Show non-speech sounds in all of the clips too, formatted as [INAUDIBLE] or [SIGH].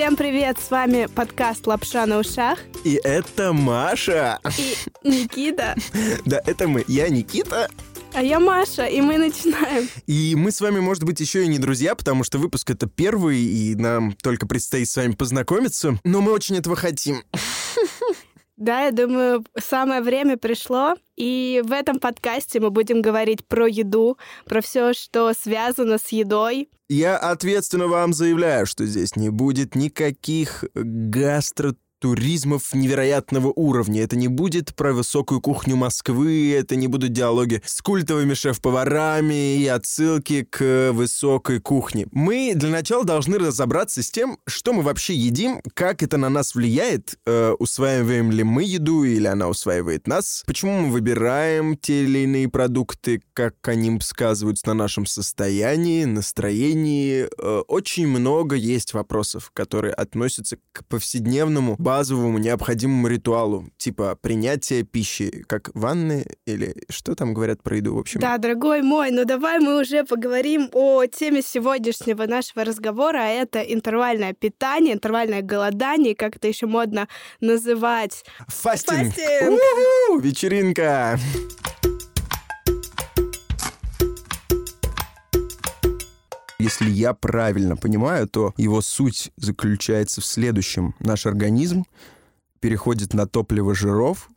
Всем привет, с вами подкаст «Лапша на ушах». И это Маша. И Никита. Да, это мы. Я Никита. А я Маша, и мы начинаем. И мы с вами, может быть, еще и не друзья, потому что выпуск это первый, и нам только предстоит с вами познакомиться. Но мы очень этого хотим. Да, я думаю, самое время пришло. И в этом подкасте мы будем говорить про еду, про все, что связано с едой. Я ответственно вам заявляю, что здесь не будет никаких гастро туризмов невероятного уровня. Это не будет про высокую кухню Москвы, это не будут диалоги с культовыми шеф-поварами и отсылки к высокой кухне. Мы для начала должны разобраться с тем, что мы вообще едим, как это на нас влияет, э, усваиваем ли мы еду или она усваивает нас, почему мы выбираем те или иные продукты, как они сказываются на нашем состоянии, настроении. Э, очень много есть вопросов, которые относятся к повседневному базовому необходимому ритуалу, типа принятия пищи, как ванны или что там говорят про еду, в общем. Да, дорогой мой, ну давай мы уже поговорим о теме сегодняшнего нашего разговора, а это интервальное питание, интервальное голодание, как это еще модно называть. Фастинг! Фастинг! У-ху! Вечеринка! Если я правильно понимаю, то его суть заключается в следующем. Наш организм переходит на топливо жиров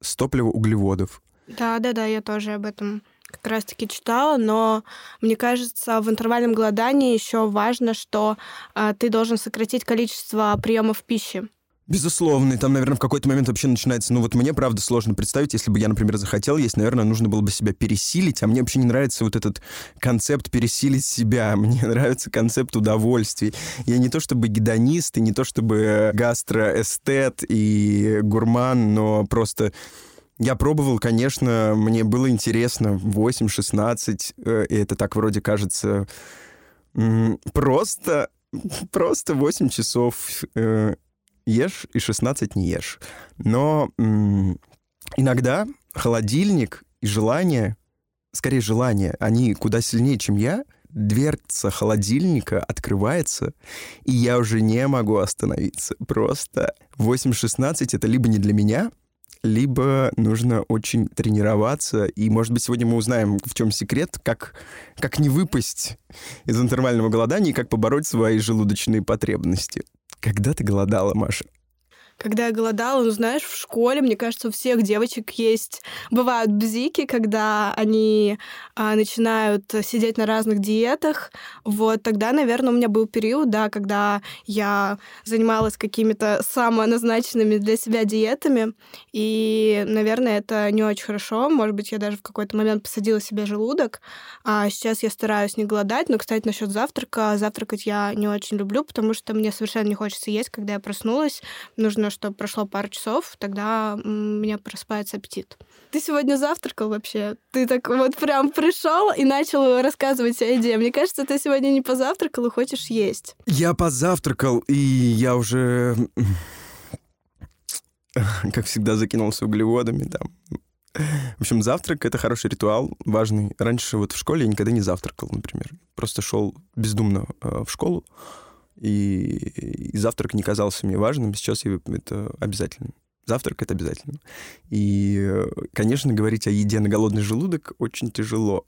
с топлива углеводов. Да, да, да, я тоже об этом как раз-таки читала, но мне кажется, в интервальном голодании еще важно, что э, ты должен сократить количество приемов пищи. Безусловно, и там, наверное, в какой-то момент вообще начинается, ну вот мне, правда, сложно представить, если бы я, например, захотел есть, наверное, нужно было бы себя пересилить, а мне вообще не нравится вот этот концепт пересилить себя, [LAUGHS] мне нравится концепт удовольствий. Я не то чтобы гедонист, и не то чтобы гастроэстет и гурман, но просто я пробовал, конечно, мне было интересно, 8-16, э, и это так вроде кажется просто, просто 8 часов э, ешь и 16 не ешь. Но м- иногда холодильник и желание, скорее желание, они куда сильнее, чем я, дверца холодильника открывается, и я уже не могу остановиться. Просто 8-16 это либо не для меня, либо нужно очень тренироваться. И, может быть, сегодня мы узнаем, в чем секрет, как, как не выпасть из интервального голодания и как побороть свои желудочные потребности. Когда ты голодала, Маша? Когда я голодала, ну, знаешь, в школе, мне кажется, у всех девочек есть... Бывают бзики, когда они а, начинают сидеть на разных диетах. Вот тогда, наверное, у меня был период, да, когда я занималась какими-то самоназначенными для себя диетами. И, наверное, это не очень хорошо. Может быть, я даже в какой-то момент посадила себе желудок. А сейчас я стараюсь не голодать. Но, кстати, насчет завтрака. Завтракать я не очень люблю, потому что мне совершенно не хочется есть, когда я проснулась. Нужно нужно, чтобы прошло пару часов, тогда у меня просыпается аппетит. Ты сегодня завтракал вообще? Ты так вот прям пришел и начал рассказывать о еде. Мне кажется, ты сегодня не позавтракал и хочешь есть. Я позавтракал, и я уже, как всегда, закинулся углеводами там. В общем, завтрак — это хороший ритуал, важный. Раньше вот в школе я никогда не завтракал, например. Просто шел бездумно э, в школу, и, и завтрак не казался мне важным, сейчас я, это обязательно. Завтрак — это обязательно. И, конечно, говорить о еде на голодный желудок очень тяжело.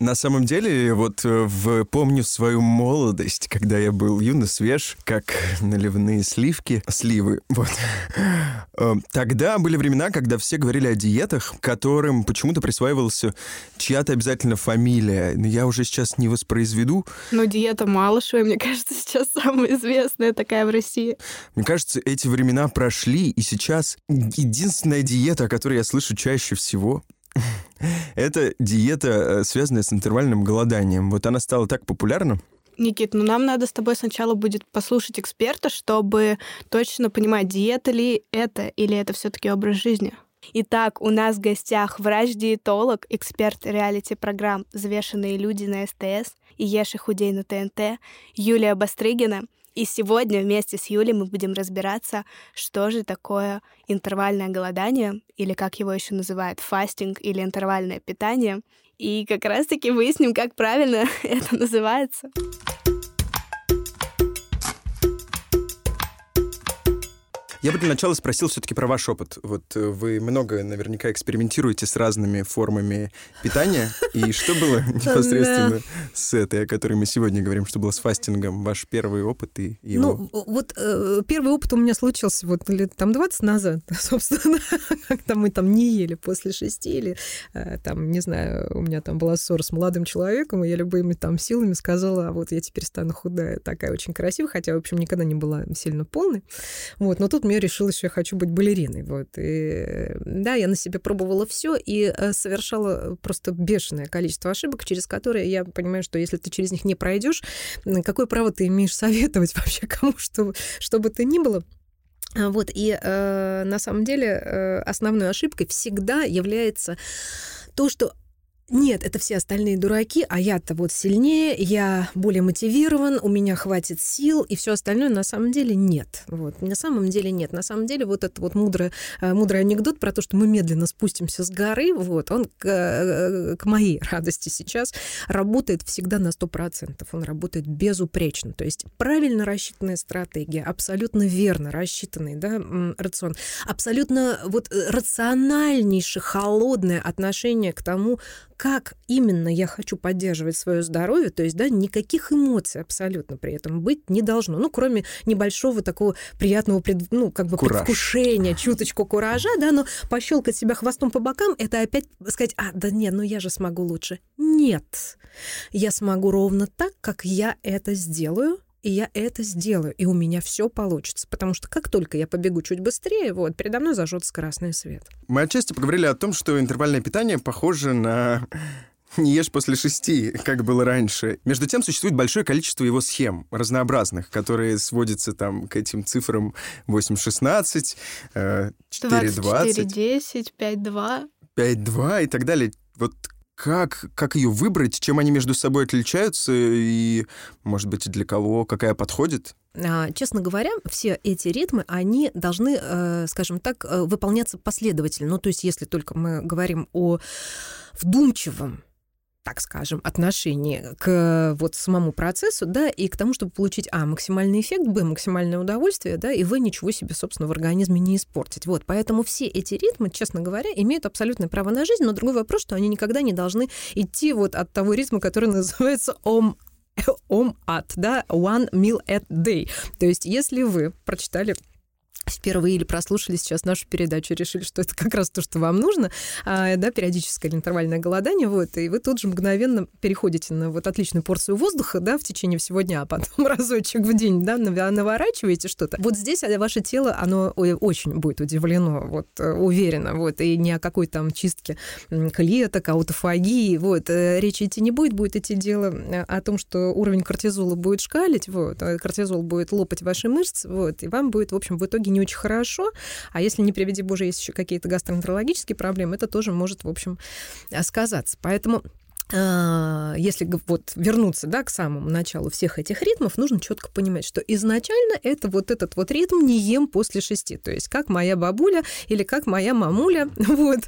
На самом деле, вот э, в, помню свою молодость, когда я был юно свеж, как наливные сливки, сливы, [LAUGHS] вот. Э, тогда были времена, когда все говорили о диетах, которым почему-то присваивался чья-то обязательно фамилия. Но я уже сейчас не воспроизведу. Но диета Малышева, мне кажется, сейчас самая известная такая в России. Мне кажется, эти времена прошли, и сейчас единственная диета, о которой я слышу чаще всего, [LAUGHS] это диета, э, связанная с интервальным голоданием. Вот она стала так популярна. Никит, ну нам надо с тобой сначала будет послушать эксперта, чтобы точно понимать, диета ли это или это все-таки образ жизни. Итак, у нас в гостях врач-диетолог, эксперт реалити-программ «Взвешенные люди» на СТС и «Ешь и худей» на ТНТ Юлия Бастрыгина — и сегодня вместе с Юлей мы будем разбираться, что же такое интервальное голодание, или как его еще называют, фастинг или интервальное питание. И как раз-таки выясним, как правильно [LAUGHS] это называется. Я бы для начала спросил все-таки про ваш опыт. Вот э, вы много наверняка экспериментируете с разными формами питания. И что было [LAUGHS] непосредственно с этой, о которой мы сегодня говорим, что было с фастингом? Ваш первый опыт и его? Ну, вот э, первый опыт у меня случился вот лет там 20 назад, [LAUGHS] собственно, когда мы там не ели после шести или э, там, не знаю, у меня там была ссора с молодым человеком, и я любыми там силами сказала, а вот я теперь стану худая, такая очень красивая, хотя, в общем, никогда не была сильно полной. Вот, но тут мне решилось, что я хочу быть балериной. Вот. И, да, я на себе пробовала все и э, совершала просто бешеное количество ошибок, через которые я понимаю, что если ты через них не пройдешь, какое право ты имеешь советовать [LAUGHS] вообще кому, что, что бы то ни было. А, вот, и э, на самом деле э, основной ошибкой всегда является то, что нет, это все остальные дураки, а я-то вот сильнее, я более мотивирован, у меня хватит сил, и все остальное на самом деле нет. Вот. На самом деле нет. На самом деле вот этот вот мудрый, э, мудрый анекдот про то, что мы медленно спустимся с горы, вот, он к, э, к моей [LAUGHS] радости сейчас работает всегда на 100%. Он работает безупречно. То есть правильно рассчитанная стратегия, абсолютно верно рассчитанный да, рацион, абсолютно вот э, рациональнейшее, холодное отношение к тому, как именно я хочу поддерживать свое здоровье, то есть, да, никаких эмоций абсолютно при этом быть не должно. Ну, кроме небольшого такого приятного, пред, ну, как бы Кураж. предвкушения, чуточку куража, да, но пощелкать себя хвостом по бокам, это опять сказать, а, да нет, ну я же смогу лучше. Нет, я смогу ровно так, как я это сделаю, и я это сделаю, и у меня все получится. Потому что как только я побегу чуть быстрее, вот, передо мной зажжется красный свет. Мы отчасти поговорили о том, что интервальное питание похоже на [LAUGHS] не ешь после шести, как было раньше. Между тем, существует большое количество его схем разнообразных, которые сводятся там к этим цифрам 8-16, 4-20. 24-10, 5-2. 5-2 и так далее. Вот как, как ее выбрать, чем они между собой отличаются и, может быть, для кого какая подходит? А, честно говоря, все эти ритмы, они должны, э, скажем так, э, выполняться последовательно. Ну, то есть, если только мы говорим о вдумчивом так скажем, отношении к вот самому процессу, да, и к тому, чтобы получить, а, максимальный эффект, б, максимальное удовольствие, да, и вы ничего себе, собственно, в организме не испортить. Вот, поэтому все эти ритмы, честно говоря, имеют абсолютное право на жизнь, но другой вопрос, что они никогда не должны идти вот от того ритма, который [LAUGHS] называется ом ом ат, да, one meal at day. То есть, если вы прочитали впервые или прослушали сейчас нашу передачу, решили, что это как раз то, что вам нужно, а, да, периодическое интервальное голодание, вот, и вы тут же мгновенно переходите на вот отличную порцию воздуха, да, в течение всего дня, а потом [LAUGHS] разочек в день, да, наворачиваете что-то. Вот здесь а, ваше тело, оно очень будет удивлено, вот, э, уверенно, вот, и ни о какой там чистке клеток, аутофагии, вот, э, речи идти не будет, будет идти дело э, о том, что уровень кортизола будет шкалить, вот, кортизол будет лопать ваши мышцы, вот, и вам будет, в общем, в итоге не очень хорошо, а если, не приведи боже, есть еще какие-то гастроэнтерологические проблемы, это тоже может, в общем, сказаться. Поэтому если вот вернуться да, к самому началу всех этих ритмов, нужно четко понимать, что изначально это вот этот вот ритм не ем после шести. То есть как моя бабуля или как моя мамуля, [LAUGHS] вот,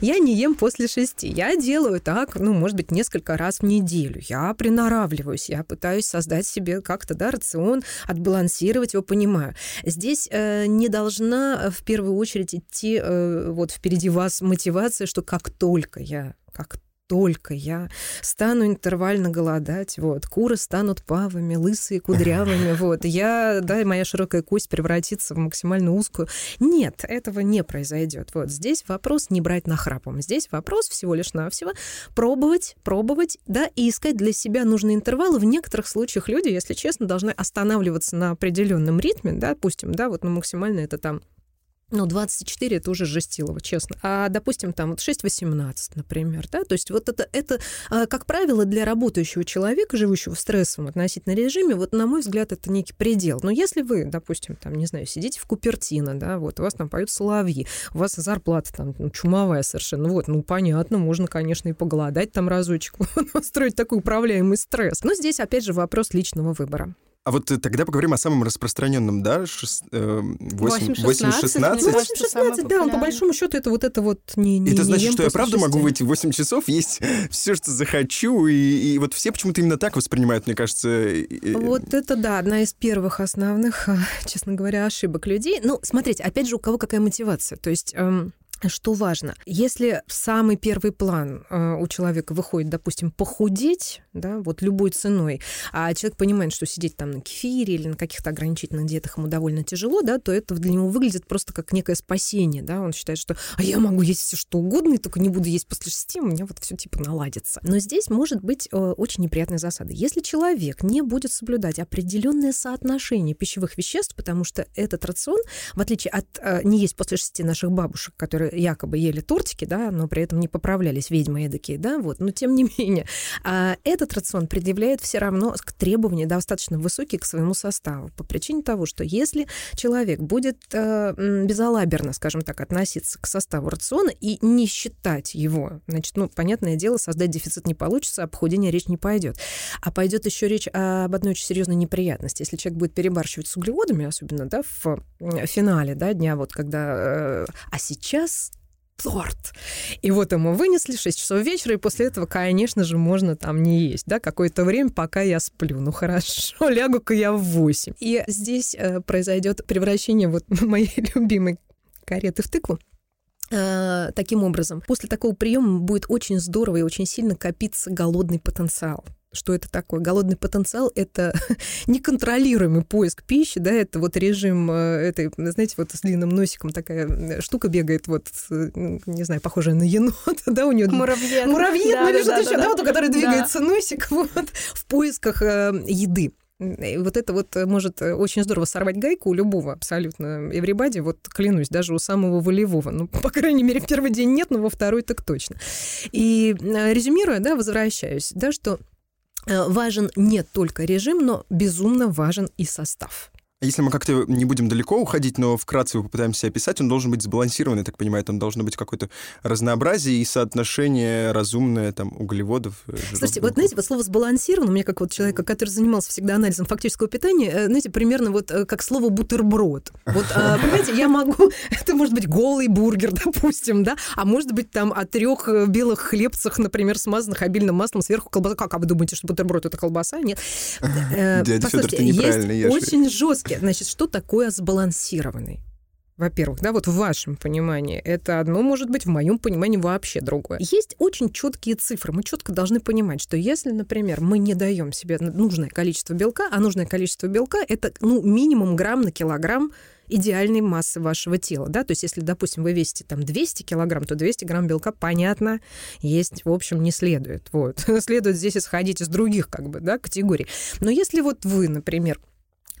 я не ем после шести. Я делаю так, ну, может быть, несколько раз в неделю. Я приноравливаюсь, я пытаюсь создать себе как-то, да, рацион, отбалансировать его, понимаю. Здесь э, не должна в первую очередь идти э, вот впереди вас мотивация, что как только я как только я стану интервально голодать, вот, куры станут павами, лысые, кудрявыми, [LAUGHS] вот, я, да, моя широкая кость превратится в максимально узкую. Нет, этого не произойдет. Вот здесь вопрос не брать на храпом. Здесь вопрос всего лишь навсего пробовать, пробовать, да, и искать для себя нужные интервалы. В некоторых случаях люди, если честно, должны останавливаться на определенном ритме, да, допустим, да, вот, ну, максимально это там ну, 24 это уже жестилово, честно. А, допустим, там вот 6-18, например, да, то есть вот это, это, а, как правило, для работающего человека, живущего в стрессовом относительно режиме, вот, на мой взгляд, это некий предел. Но если вы, допустим, там, не знаю, сидите в Купертино, да, вот, у вас там поют соловьи, у вас зарплата там ну, чумовая совершенно, вот, ну, понятно, можно, конечно, и поголодать там разочек, [LAUGHS] устроить такой управляемый стресс. Но здесь, опять же, вопрос личного выбора. А вот э, тогда поговорим о самом распространенном, да? Шест, э, 8, 8-16, 8-16. мне кажется, 8-16, самое да, он по большому счету это вот это вот не, не Это не значит, ем что я правда могу шести. в эти 8 часов есть [LAUGHS] все, что захочу, и, и вот все почему-то именно так воспринимают, мне кажется. и- Вот это, да, одна из первых основных, [LAUGHS] честно говоря, ошибок людей. Ну, смотрите, опять же, у кого какая мотивация. То есть... эм, что важно, если в самый первый план э, у человека выходит, допустим, похудеть, да, вот любой ценой, а человек понимает, что сидеть там на кефире или на каких-то ограничительных диетах ему довольно тяжело, да, то это для него выглядит просто как некое спасение, да, он считает, что а я могу есть все что угодно, и только не буду есть после шести, у меня вот все типа наладится. Но здесь может быть э, очень неприятная засада. Если человек не будет соблюдать определенное соотношение пищевых веществ, потому что этот рацион, в отличие от э, не есть после шести наших бабушек, которые якобы ели тортики, да, но при этом не поправлялись ведьмы эдакие, да, вот, но тем не [LAUGHS] менее, а, этот рацион предъявляет все равно к требования достаточно высокие к своему составу по причине того, что если человек будет э, безалаберно, скажем так, относиться к составу рациона и не считать его, значит, ну, понятное дело, создать дефицит не получится, о похудении речь не пойдет. А пойдет еще речь об одной очень серьезной неприятности. Если человек будет перебарщивать с углеводами, особенно, да, в финале, да, дня, вот когда... э, а сейчас торт. И вот ему вынесли 6 часов вечера, и после этого, конечно же, можно там не есть, да, какое-то время, пока я сплю. Ну хорошо, [LAUGHS] лягу-ка я в 8. И здесь э, произойдет превращение вот [LAUGHS] моей любимой кареты в тыкву. Э, таким образом, после такого приема будет очень здорово и очень сильно копиться голодный потенциал. Что это такое? Голодный потенциал — это [LAUGHS] неконтролируемый поиск пищи, да, это вот режим э, этой, знаете, вот с длинным носиком такая э, штука бегает, вот, не знаю, похожая на енота, [LAUGHS] да, у нее Муравьед. Муравьед, ну или что-то еще, да, вот у которой Да. двигается носик [LAUGHS] вот, в поисках э, еды. И вот это вот может очень здорово сорвать гайку у любого абсолютно эврибади, вот клянусь, даже у самого волевого. Ну, по крайней мере, первый день нет, но во второй так точно. И резюмируя, да, возвращаюсь, да, что важен не только режим, но безумно важен и состав. Если мы как-то не будем далеко уходить, но вкратце его попытаемся описать, он должен быть сбалансированный, так понимаю, там должно быть какое-то разнообразие и соотношение разумное там углеводов. э, жиров, Слушайте, вот белков. знаете, вот слово сбалансировано, у меня как вот человека, который занимался всегда анализом фактического питания, э, знаете, примерно вот э, как слово бутерброд. Вот, а, [LAUGHS] понимаете, я могу, [LAUGHS] это может быть голый бургер, [LAUGHS] допустим, да, а может быть там о трех белых хлебцах, например, смазанных обильным маслом, сверху колбаса. Как, а вы думаете, что бутерброд это колбаса? Нет. Дядя послушайте, ты неправильно ешь. очень жесткие. Значит, что такое сбалансированный? Во-первых, да, вот в вашем понимании это одно может быть, в моем понимании вообще другое. Есть очень четкие цифры. Мы четко должны понимать, что если, например, мы не даем себе нужное количество белка, а нужное количество белка это ну, минимум грамм на килограмм идеальной массы вашего тела, да, то есть если, допустим, вы весите там 200 килограмм, то 200 грамм белка, понятно, есть, в общем, не следует, вот, [LAUGHS] следует здесь исходить из других, как бы, да, категорий. Но если вот вы, например,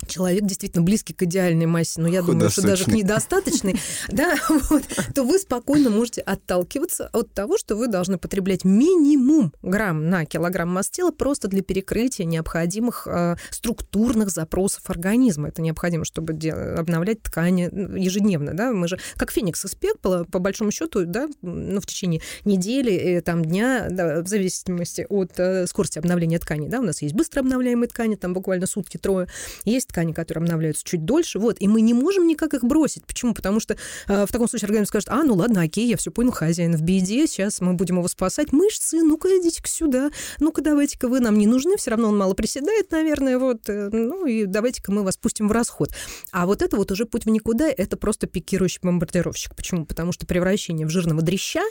человек действительно близкий к идеальной массе, но я думаю, что даже к недостаточной, [LAUGHS] да, вот, то вы спокойно можете отталкиваться от того, что вы должны потреблять минимум грамм на килограмм масс тела просто для перекрытия необходимых э, структурных запросов организма. Это необходимо, чтобы де- обновлять ткани ежедневно, да, мы же как феникс из пепла, по большому счету, да, ну, в течение недели, э, там, дня, да, в зависимости от э, скорости обновления ткани, да, у нас есть быстро обновляемые ткани, там буквально сутки-трое, есть ткани, которые обновляются чуть дольше, вот, и мы не можем никак их бросить. Почему? Потому что э, в таком случае организм скажет, а, ну ладно, окей, я все понял, хозяин в беде, сейчас мы будем его спасать. Мышцы, ну-ка идите-ка сюда, ну-ка давайте-ка вы нам не нужны, все равно он мало приседает, наверное, вот, э, ну и давайте-ка мы вас пустим в расход. А вот это вот уже путь в никуда, это просто пикирующий бомбардировщик. Почему? Потому что превращение в жирного дрища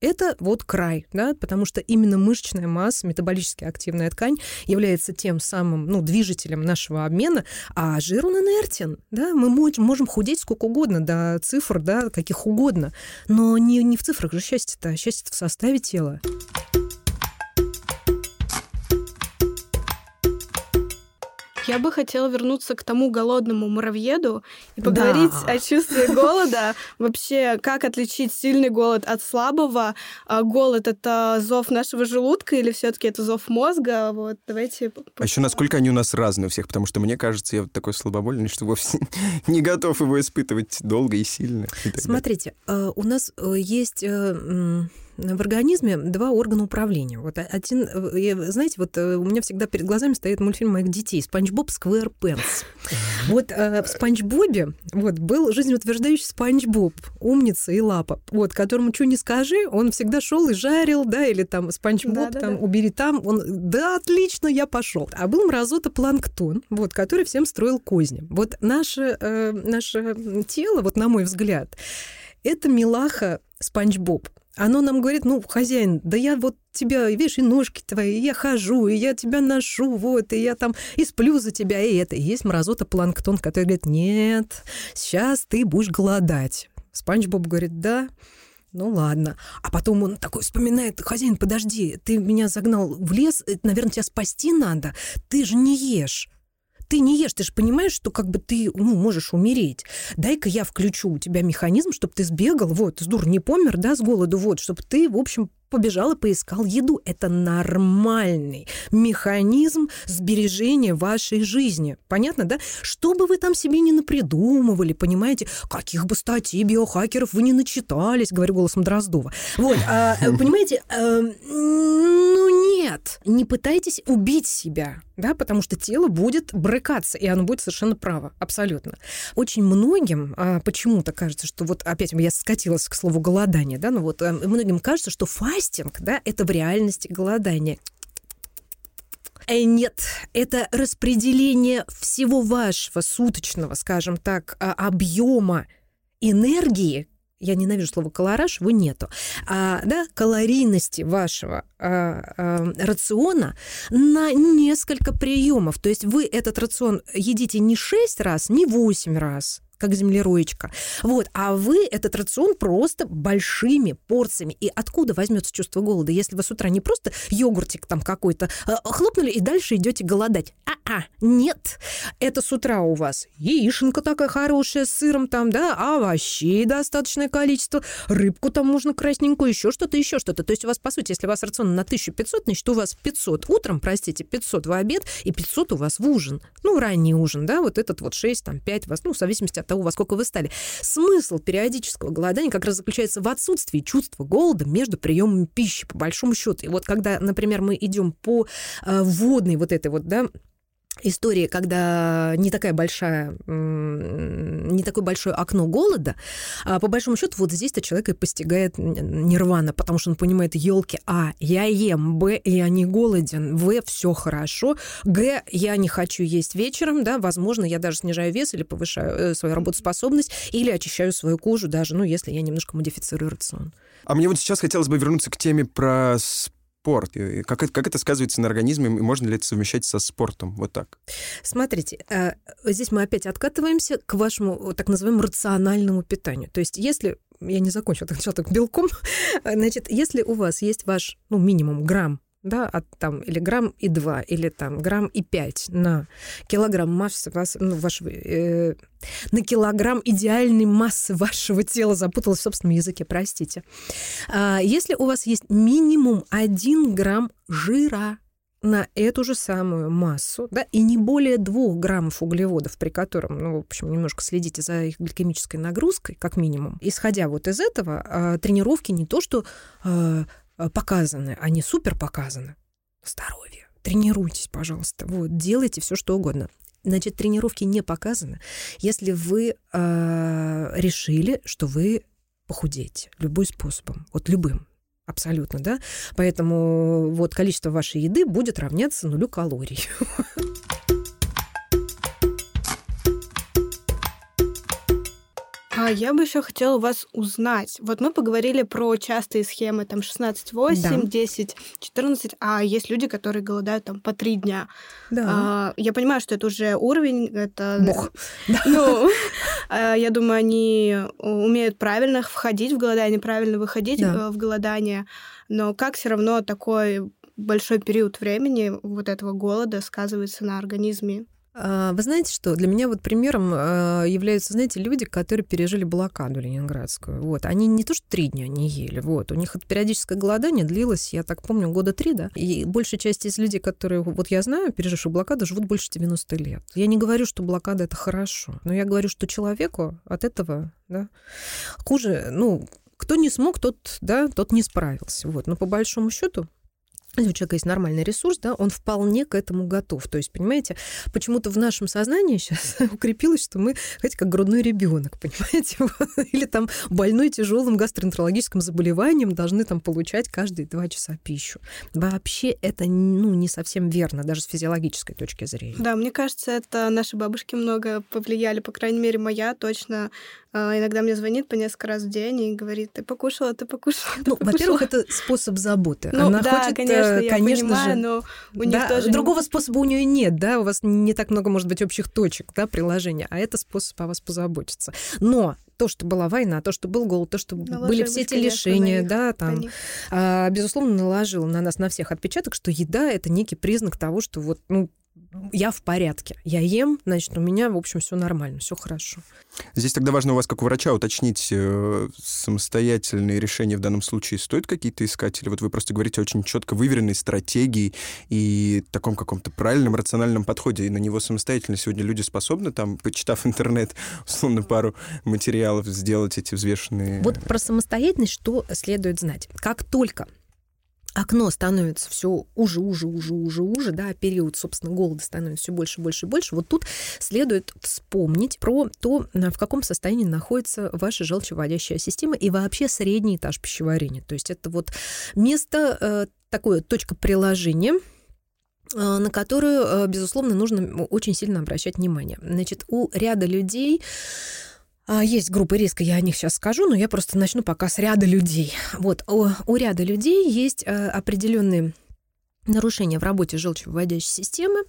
это вот край, да, потому что именно мышечная масса, метаболически активная ткань является тем самым, ну, движителем нашего обмена, а жир он инертен, да, мы мож- можем худеть сколько угодно, до цифр, да, каких угодно, но не, не в цифрах же счастье-то, а счастье в составе тела. Я бы хотела вернуться к тому голодному муравьеду и поговорить Да. о чувстве голода. Вообще, как отличить сильный голод от слабого? А голод — это зов нашего желудка или все таки это зов мозга? Вот, давайте... А еще насколько они у нас разные у всех, потому что мне кажется, я вот такой слабовольный, что вовсе [LAUGHS] не готов его испытывать долго и сильно. и. Смотрите, э, у нас э, есть э, в организме два органа управления. Вот один, знаете, вот у меня всегда перед глазами стоит мультфильм моих детей «Спанч Боб Сквэрпенс». Вот в «Спанч Бобе» вот, был жизнеутверждающий Спанч Боб, умница и лапа, вот, которому что не скажи, он всегда шел и жарил, да, или там Спанч Боб, да, да, там, да. убери там, он, да, отлично, я пошел. А был мразота планктон, вот, который всем строил козни. Вот наше, э, наше тело, вот на мой взгляд, это милаха Спанч Боб. Оно нам говорит, ну, хозяин, да я вот тебя, видишь, и ножки твои, и я хожу, и я тебя ношу, вот, и я там и сплю за тебя, и это. И есть мразота планктон, который говорит, нет, сейчас ты будешь голодать. Спанч Боб говорит, да, ну ладно. А потом он такой вспоминает, хозяин, подожди, ты меня загнал в лес, наверное, тебя спасти надо, ты же не ешь ты не ешь, ты же понимаешь, что как бы ты, ну, можешь умереть. Дай-ка я включу у тебя механизм, чтобы ты сбегал, вот, с дур не помер, да, с голоду, вот, чтобы ты, в общем, побежал и поискал еду. Это нормальный механизм сбережения вашей жизни. Понятно, да? Что бы вы там себе не напридумывали, понимаете, каких бы статей биохакеров вы не начитались, говорю голосом Дроздова. Вот, а, понимаете, а, ну нет, не пытайтесь убить себя, да, потому что тело будет брыкаться, и оно будет совершенно право, абсолютно. Очень многим а, почему-то кажется, что вот опять я скатилась к слову голодание, да, но вот а, многим кажется, что фа фастинг, да, это в реальности голодание. Э, нет, это распределение всего вашего суточного, скажем так, а, объема энергии, я ненавижу слово колораж, его нету, а, да, калорийности вашего а, а, рациона на несколько приемов. То есть вы этот рацион едите не 6 раз, не 8 раз, как землероечка. Вот. А вы этот рацион просто большими порциями. И откуда возьмется чувство голода, если вы с утра не просто йогуртик там какой-то э, хлопнули и дальше идете голодать? А-а, нет. Это с утра у вас яишенка такая хорошая с сыром там, да, овощей достаточное количество, рыбку там можно красненькую, еще что-то, еще что-то. То есть у вас, по сути, если у вас рацион на 1500, значит, у вас 500 утром, простите, 500 в обед и 500 у вас в ужин. Ну, ранний ужин, да, вот этот вот 6, там, 5 вас, ну, в зависимости от от того, во сколько вы стали. Смысл периодического голодания как раз заключается в отсутствии чувства голода между приемами пищи, по большому счету. И вот когда, например, мы идем по э, водной вот этой вот, да, истории, когда не такая большая, не такое большое окно голода, а по большому счету вот здесь-то человека и постигает нирвана, потому что он понимает, елки, а, я ем, б, я не голоден, в, все хорошо, г, я не хочу есть вечером, да, возможно, я даже снижаю вес или повышаю э, свою работоспособность, или очищаю свою кожу даже, ну, если я немножко модифицирую рацион. А мне вот сейчас хотелось бы вернуться к теме про спорт? Как, это, как это сказывается на организме, и можно ли это совмещать со спортом? Вот так. Смотрите, э, здесь мы опять откатываемся к вашему так называемому рациональному питанию. То есть если я не закончила, [LAUGHS] так так белком. [LAUGHS] Значит, если у вас есть ваш, ну, минимум грамм да, от там или грамм и два, или там грамм и пять на килограмм массы вас, ну, вашего, э, на килограмм идеальной массы вашего тела, запуталась в собственном языке, простите. А, если у вас есть минимум один грамм жира на эту же самую массу, да, и не более двух граммов углеводов, при котором, ну, в общем, немножко следите за их гликемической нагрузкой, как минимум. Исходя вот из этого, а, тренировки не то, что а, показаны, они супер показаны. Здоровье. Тренируйтесь, пожалуйста. Вот, делайте все, что угодно. Значит, тренировки не показаны, если вы э, решили, что вы похудеете любой способом, вот любым, абсолютно, да. Поэтому вот количество вашей еды будет равняться нулю калорий. [LAUGHS] А я бы еще хотела у вас узнать. Вот мы поговорили про частые схемы, там 16-8, да. 10-14, а есть люди, которые голодают там по три дня. Да. А, я понимаю, что это уже уровень, это... Бог. [LAUGHS] Ну, а, я думаю, они умеют правильно входить в голодание, правильно выходить да. в голодание, но как все равно такой большой период времени вот этого голода сказывается на организме? А, вы знаете что? Для меня вот примером а, являются, знаете, люди, которые пережили блокаду ленинградскую. Вот. Они не то, что три дня не ели, вот. У них это периодическое голодание длилось, я так помню, года три, да. И большая часть из людей, которые, вот я знаю, пережившие блокаду, живут больше 90 лет. Я не говорю, что блокада — это хорошо, но я говорю, что человеку от этого, да, хуже, ну, кто не смог, тот, да, тот не справился. Вот. Но по большому счету если у человека есть нормальный ресурс, да, он вполне к этому готов. То есть, понимаете, почему-то в нашем сознании сейчас [LAUGHS] укрепилось, что мы, знаете, как грудной ребенок, [LAUGHS] понимаете, или там больной тяжелым гастроэнтерологическим заболеванием должны там получать каждые два часа пищу. Вообще это ну, не совсем верно, даже с физиологической точки зрения. Да, мне кажется, это наши бабушки много повлияли, по крайней мере, моя точно иногда мне звонит по несколько раз в день и говорит, ты покушала, ты покушала. Ты ну, во-первых, это способ заботы. Ну, Она да, хочет, конечно, я конечно понимаю, же, но у них да, тоже... Другого способа у нее нет, да, у вас не так много, может быть, общих точек, да, приложения, а это способ о вас позаботиться. Но то, что была война, то, что был голод, то, что Наложилось, были все эти лишения, них, да, там, а, безусловно, наложило на нас, на всех отпечаток, что еда — это некий признак того, что вот, ну, я в порядке. Я ем, значит, у меня, в общем, все нормально, все хорошо. Здесь тогда важно у вас, как у врача, уточнить э, самостоятельные решения в данном случае. Стоит какие-то искать? Или вот вы просто говорите очень четко выверенной стратегии и таком каком-то правильном, рациональном подходе, и на него самостоятельно сегодня люди способны, там, почитав интернет, условно, пару материалов, сделать эти взвешенные... Вот про самостоятельность что следует знать? Как только окно становится все уже, уже, уже, уже, уже, да, период, собственно, голода становится все больше, больше больше. Вот тут следует вспомнить про то, в каком состоянии находится ваша желчевыводящая система и вообще средний этаж пищеварения. То есть это вот место, э, такое точка приложения, э, на которую, э, безусловно, нужно очень сильно обращать внимание. Значит, у ряда людей есть группы риска, я о них сейчас скажу, но я просто начну пока с ряда людей. Вот, у, у ряда людей есть э, определенные нарушения в работе желчевыводящей системы,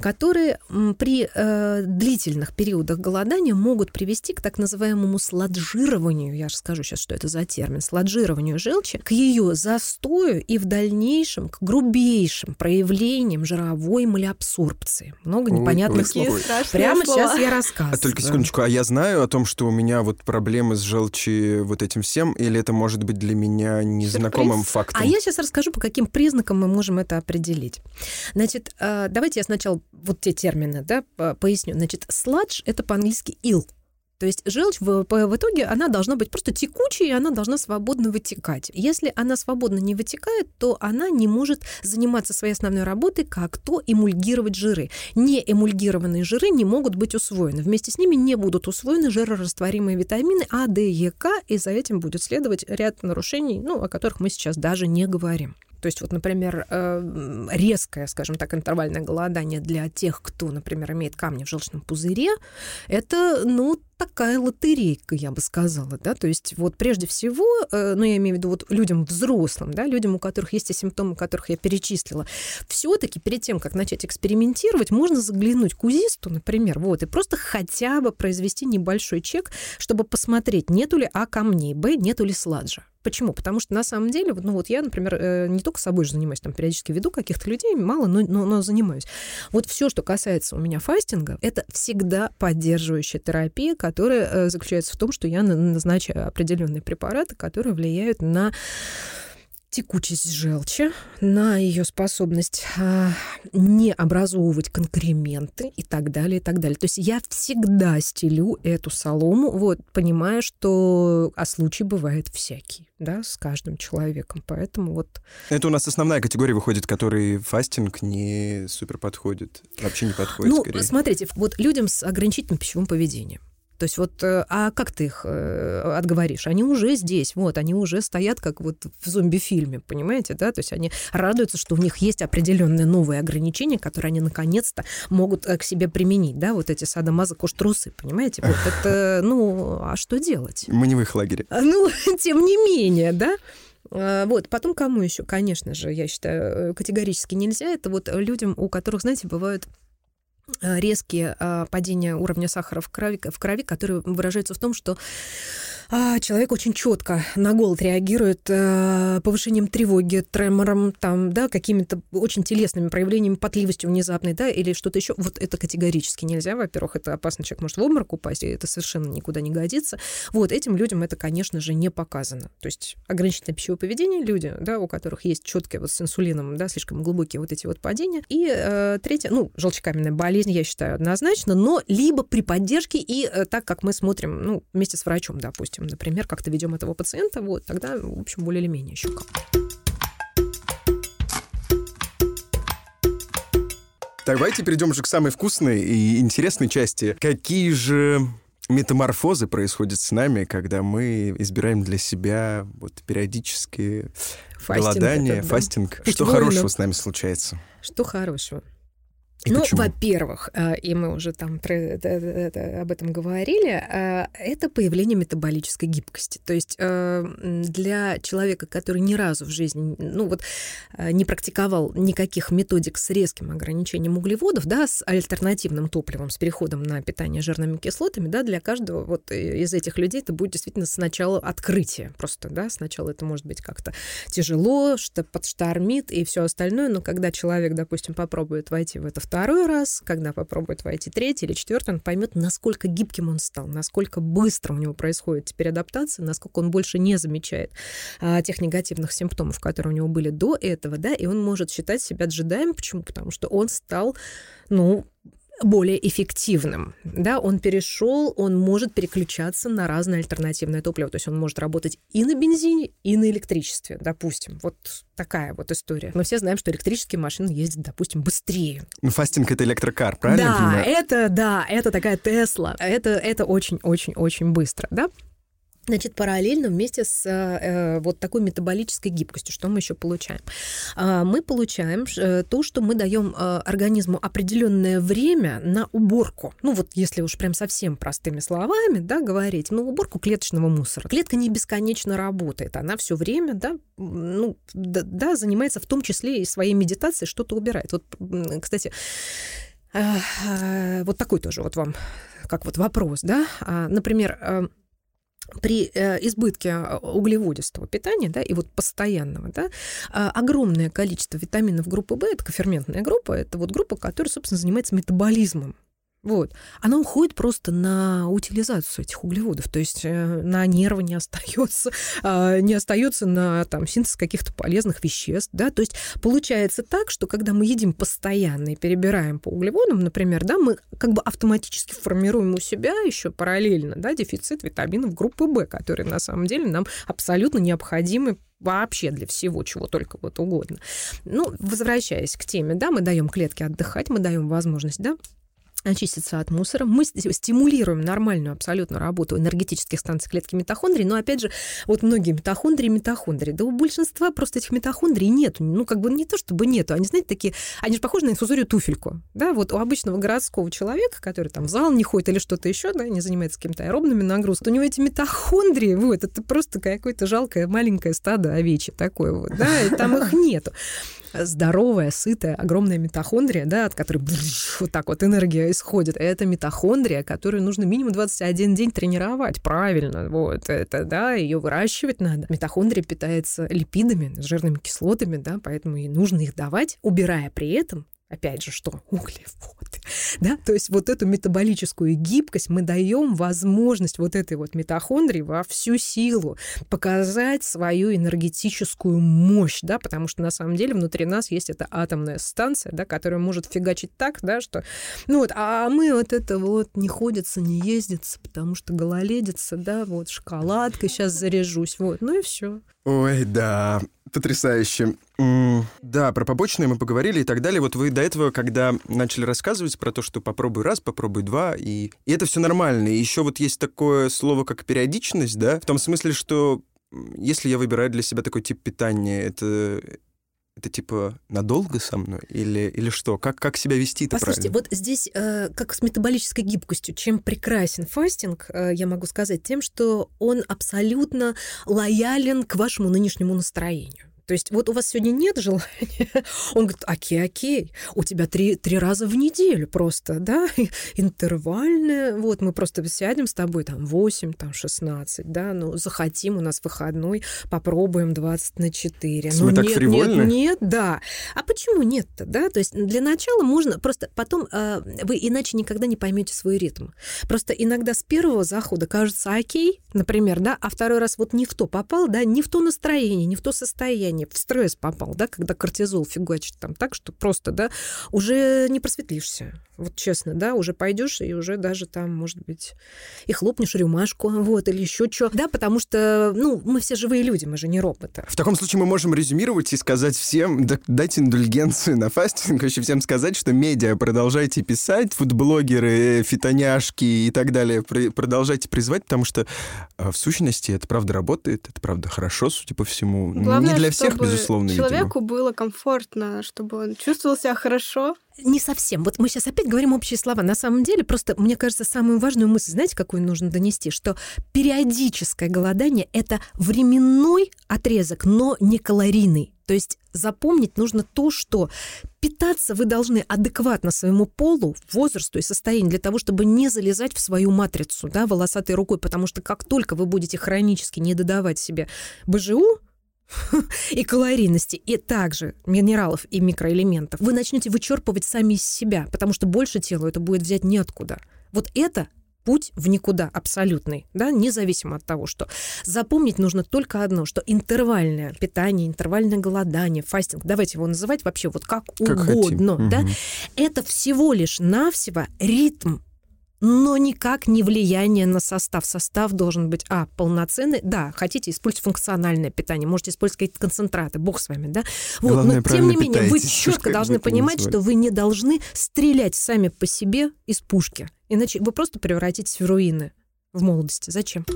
которые при э, длительных периодах голодания могут привести к так называемому сладжированию, я же скажу сейчас, что это за термин, сладжированию желчи, к ее застою и в дальнейшем к грубейшим проявлениям жировой малеабсорбции. Много непонятных ой, слов. Прямо слова. сейчас я [LAUGHS] рассказываю. А только секундочку, а я знаю о том, что у меня вот проблемы с желчи вот этим всем, или это может быть для меня незнакомым Сюрприз. фактом? А я сейчас расскажу, по каким признакам мы можем это это определить. Значит, э, давайте я сначала вот те термины да, поясню. Значит, сладж — это по-английски ил. То есть желчь в, в итоге она должна быть просто текучей, и она должна свободно вытекать. Если она свободно не вытекает, то она не может заниматься своей основной работой, как то эмульгировать жиры. Не эмульгированные жиры не могут быть усвоены. Вместе с ними не будут усвоены жирорастворимые витамины А, Д, Е, К, и за этим будет следовать ряд нарушений, ну, о которых мы сейчас даже не говорим. То есть вот, например, э, резкое, скажем так, интервальное голодание для тех, кто, например, имеет камни в желчном пузыре, это, ну, такая лотерейка, я бы сказала, да, то есть вот прежде всего, э, ну, я имею в виду вот людям взрослым, да, людям, у которых есть те симптомы, которых я перечислила, все таки перед тем, как начать экспериментировать, можно заглянуть к УЗИсту, например, вот, и просто хотя бы произвести небольшой чек, чтобы посмотреть, нету ли А камней, Б, нету ли сладжа. Почему? Потому что на самом деле, ну вот я, например, э, не только собой же занимаюсь, там периодически веду каких-то людей, мало, но, но, но занимаюсь. Вот все, что касается у меня фастинга, это всегда поддерживающая терапия, которая э, заключается в том, что я назначаю определенные препараты, которые влияют на текучесть желчи, на ее способность а, не образовывать конкременты и так далее, и так далее. То есть я всегда стелю эту солому, вот, понимая, что а случай бывает всякий, да, с каждым человеком. Поэтому вот... Это у нас основная категория выходит, который фастинг не супер подходит, вообще не подходит. Ну, скорее. смотрите, вот людям с ограничительным пищевым поведением, то есть вот, э, а как ты их э, отговоришь? Они уже здесь, вот, они уже стоят как вот в зомби-фильме, понимаете, да? То есть они радуются, что у них есть определенные новые ограничения, которые они наконец-то могут э, к себе применить, да, вот эти садомазы кош-трусы, понимаете? Вот [LAUGHS] это, ну, а что делать? Мы не в их лагере. Ну, [LAUGHS] тем не менее, да? Вот, потом кому еще, конечно же, я считаю, категорически нельзя. Это вот людям, у которых, знаете, бывают резкие а, падения уровня сахара в крови, в крови, которые выражаются в том, что человек очень четко на голод реагирует э, повышением тревоги, тремором, там, да, какими-то очень телесными проявлениями, потливостью внезапной, да, или что-то еще. Вот это категорически нельзя. Во-первых, это опасно, человек может в обморок упасть, и это совершенно никуда не годится. Вот этим людям это, конечно же, не показано. То есть ограниченное пищевое поведение люди, да, у которых есть четкие вот с инсулином, да, слишком глубокие вот эти вот падения. И э, третье, ну, желчекаменная болезнь, я считаю, однозначно, но либо при поддержке и э, так, как мы смотрим, ну, вместе с врачом, допустим, допустим, например, как-то ведем этого пациента, вот, тогда, в общем, более или менее еще как. Давайте перейдем уже к самой вкусной и интересной части. Какие же метаморфозы происходят с нами, когда мы избираем для себя вот периодически фастинг голодание, этот, да? фастинг. [LAUGHS] Что хорошего с нами случается? Что хорошего? И ну, во-первых, э, и мы уже там об этом говорили, э, это появление метаболической гибкости. То есть э, для человека, который ни разу в жизни, ну вот, не практиковал никаких методик с резким ограничением углеводов, да, с альтернативным топливом, с переходом на питание жирными кислотами, да, для каждого вот из этих людей это будет действительно сначала открытие просто, да, сначала это может быть как-то тяжело, что подштормит и все остальное, но когда человек, допустим, попробует войти в это второй раз, когда попробует войти третий или четвертый, он поймет, насколько гибким он стал, насколько быстро у него происходит теперь адаптация, насколько он больше не замечает а, тех негативных симптомов, которые у него были до этого, да, и он может считать себя джедаем. Почему? Потому что он стал, ну, более эффективным. Да, он перешел, он может переключаться на разное альтернативное топливо. То есть он может работать и на бензине, и на электричестве, допустим. Вот такая вот история. Мы все знаем, что электрические машины ездят, допустим, быстрее. Ну, фастинг — это электрокар, правильно? Да, это, да, это такая Тесла. Это, это очень-очень-очень быстро, да? Значит, параллельно вместе с э, вот такой метаболической гибкостью, что мы еще получаем? Э, мы получаем э, то, что мы даем э, организму определенное время на уборку. Ну вот если уж прям совсем простыми словами, да, говорить, ну уборку клеточного мусора. Клетка не бесконечно работает, она все время, да, ну, да, да занимается в том числе и своей медитацией, что-то убирает. Вот, кстати, э, э, вот такой тоже вот вам как вот вопрос, да, а, например э, при э, избытке а, углеводистого питания, да, и вот постоянного, да, а, огромное количество витаминов группы В, это коферментная группа, это вот группа, которая, собственно, занимается метаболизмом вот. Она уходит просто на утилизацию этих углеводов, то есть э, на нервы не остается, [LAUGHS] а, не остается на там, синтез каких-то полезных веществ. Да? То есть получается так, что когда мы едим постоянно и перебираем по углеводам, например, да, мы как бы автоматически формируем у себя еще параллельно да, дефицит витаминов группы В, которые на самом деле нам абсолютно необходимы вообще для всего, чего только вот угодно. Ну, возвращаясь к теме, да, мы даем клетке отдыхать, мы даем возможность, да, очиститься от мусора. Мы стимулируем нормальную абсолютно работу энергетических станций клетки митохондрий, но, опять же, вот многие митохондрии, митохондрии, да у большинства просто этих митохондрий нет. Ну, как бы не то, чтобы нету. Они, знаете, такие, они же похожи на инфузорию туфельку. Да, вот у обычного городского человека, который там в зал не ходит или что-то еще, да, не занимается какими-то аэробными нагрузками, у него эти митохондрии, вот, это просто какое-то жалкое маленькое стадо овечье такое вот, да, и там их нету здоровая, сытая, огромная митохондрия, да, от которой вот так вот энергия исходит. Это митохондрия, которую нужно минимум 21 день тренировать, правильно, вот, это, да, ее выращивать надо. Митохондрия питается липидами, жирными кислотами, да, поэтому и нужно их давать, убирая при этом опять же, что [LAUGHS] углеводы, да, то есть вот эту метаболическую гибкость мы даем возможность вот этой вот митохондрии во всю силу показать свою энергетическую мощь, да, потому что на самом деле внутри нас есть эта атомная станция, да, которая может фигачить так, да, что, ну вот, а мы вот это вот не ходится, не ездится, потому что гололедится, да, вот шоколадкой сейчас заряжусь, вот, ну и все. Ой, да, потрясающе. Да, про побочные мы поговорили и так далее. Вот вы до этого, когда начали рассказывать про то, что попробуй раз, попробуй два, и, и это все нормально. И еще вот есть такое слово, как периодичность, да, в том смысле, что если я выбираю для себя такой тип питания, это это типа надолго со мной или, или что? Как, как себя вести-то Послушайте, правильно? вот здесь э, как с метаболической гибкостью, чем прекрасен фастинг, э, я могу сказать, тем, что он абсолютно лоялен к вашему нынешнему настроению. То есть вот у вас сегодня нет желания, [LAUGHS] он говорит, окей, окей, у тебя три, три раза в неделю просто, да, [LAUGHS] интервальное, вот мы просто сядем с тобой там 8, там 16, да, ну захотим, у нас выходной, попробуем 20 на 4. Ну, так нет, фривольно? нет, нет, да. А почему нет-то, да? То есть для начала можно просто потом э, вы иначе никогда не поймете свой ритм. Просто иногда с первого захода кажется окей, например, да, а второй раз вот не в то попал, да, не в то настроение, не в то состояние, состояние, в стресс попал, да, когда кортизол фигачит там так, что просто, да, уже не просветлишься. Вот честно, да, уже пойдешь и уже даже там, может быть, и хлопнешь рюмашку, вот, или еще что. Да, потому что, ну, мы все живые люди, мы же не роботы. В таком случае мы можем резюмировать и сказать всем, да, дайте индульгенцию на фастинг, еще всем сказать, что медиа продолжайте писать, фудблогеры, фитоняшки и так далее, продолжайте призывать, потому что а, в сущности это правда работает, это правда хорошо, судя по всему. Главное, не для всех, чтобы безусловно, человеку видимо. было комфортно, чтобы он чувствовал себя хорошо. Не совсем. Вот мы сейчас опять говорим общие слова. На самом деле, просто, мне кажется, самую важную мысль, знаете, какую нужно донести? Что периодическое голодание — это временной отрезок, но не калорийный. То есть запомнить нужно то, что питаться вы должны адекватно своему полу, возрасту и состоянию для того, чтобы не залезать в свою матрицу, да, волосатой рукой, потому что как только вы будете хронически не додавать себе БЖУ, [LAUGHS] и калорийности, и также минералов и микроэлементов, вы начнете вычерпывать сами из себя, потому что больше телу это будет взять неоткуда. Вот это путь в никуда абсолютный, да, независимо от того, что запомнить нужно только одно, что интервальное питание, интервальное голодание, фастинг, давайте его называть вообще вот как, как угодно, хотим. да, угу. это всего лишь навсего ритм но никак не влияние на состав. Состав должен быть, а, полноценный, да, хотите использовать функциональное питание, можете использовать какие-то концентраты, бог с вами, да. Вот, Главное, но тем не менее, вы четко должны понимать, что вы не должны стрелять сами по себе из пушки, иначе вы просто превратитесь в руины в молодости. Зачем?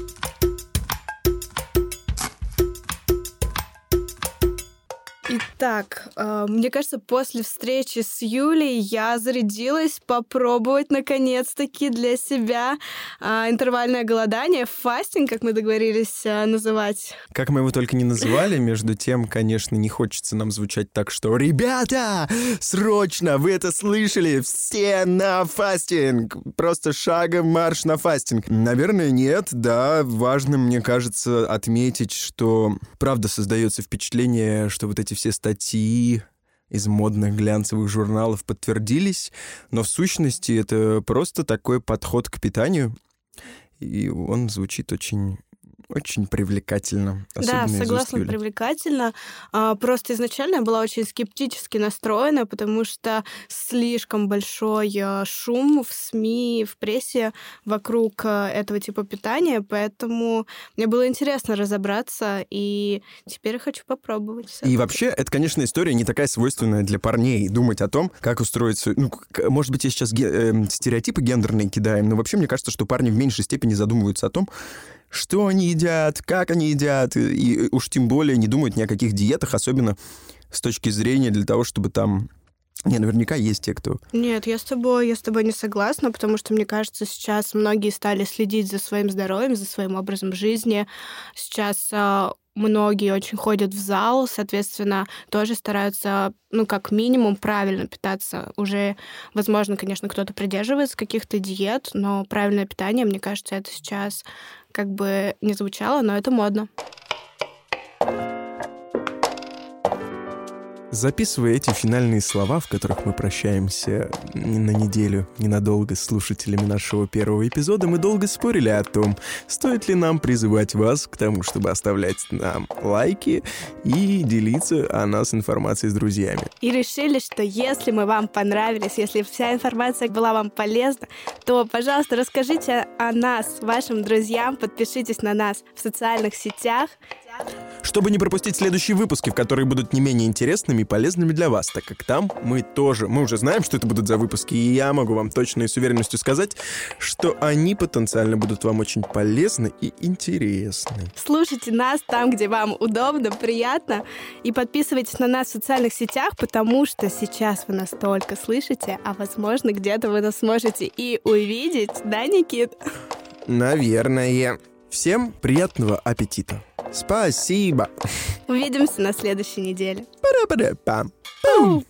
Итак, э, мне кажется, после встречи с Юлей я зарядилась попробовать наконец-таки для себя э, интервальное голодание, фастинг, как мы договорились э, называть. Как мы его только не называли, между тем, конечно, не хочется нам звучать так, что «Ребята, срочно, вы это слышали, все на фастинг!» Просто шагом марш на фастинг. Наверное, нет, да, важно, мне кажется, отметить, что правда создается впечатление, что вот эти все статьи из модных глянцевых журналов подтвердились, но в сущности это просто такой подход к питанию, и он звучит очень очень привлекательно. Да, согласна, привлекательно. А, просто изначально я была очень скептически настроена, потому что слишком большой а, шум в СМИ, в прессе вокруг а, этого типа питания, поэтому мне было интересно разобраться, и теперь я хочу попробовать. И вообще, это, конечно, история не такая свойственная для парней, думать о том, как устроиться... Ну, может быть, я сейчас ге- э, стереотипы гендерные кидаем, но вообще мне кажется, что парни в меньшей степени задумываются о том, что они едят, как они едят, и уж тем более не думают ни о каких диетах, особенно с точки зрения для того, чтобы там не, наверняка есть те, кто... Нет, я с тобой, я с тобой не согласна, потому что, мне кажется, сейчас многие стали следить за своим здоровьем, за своим образом жизни. Сейчас а, многие очень ходят в зал, соответственно, тоже стараются, ну, как минимум, правильно питаться. Уже, возможно, конечно, кто-то придерживается каких-то диет, но правильное питание, мне кажется, это сейчас как бы не звучало, но это модно. Записывая эти финальные слова, в которых мы прощаемся на неделю ненадолго с слушателями нашего первого эпизода, мы долго спорили о том, стоит ли нам призывать вас к тому, чтобы оставлять нам лайки и делиться о нас информацией с друзьями. И решили, что если мы вам понравились, если вся информация была вам полезна, то, пожалуйста, расскажите о нас вашим друзьям, подпишитесь на нас в социальных сетях. Чтобы не пропустить следующие выпуски, в которые будут не менее интересными и полезными для вас, так как там мы тоже, мы уже знаем, что это будут за выпуски, и я могу вам точно и с уверенностью сказать, что они потенциально будут вам очень полезны и интересны. Слушайте нас там, где вам удобно, приятно, и подписывайтесь на нас в социальных сетях, потому что сейчас вы нас только слышите, а возможно где-то вы нас сможете и увидеть, да, Никит? Наверное. Всем приятного аппетита. Спасибо. Увидимся на следующей неделе. Пара-пара-пам. Пум.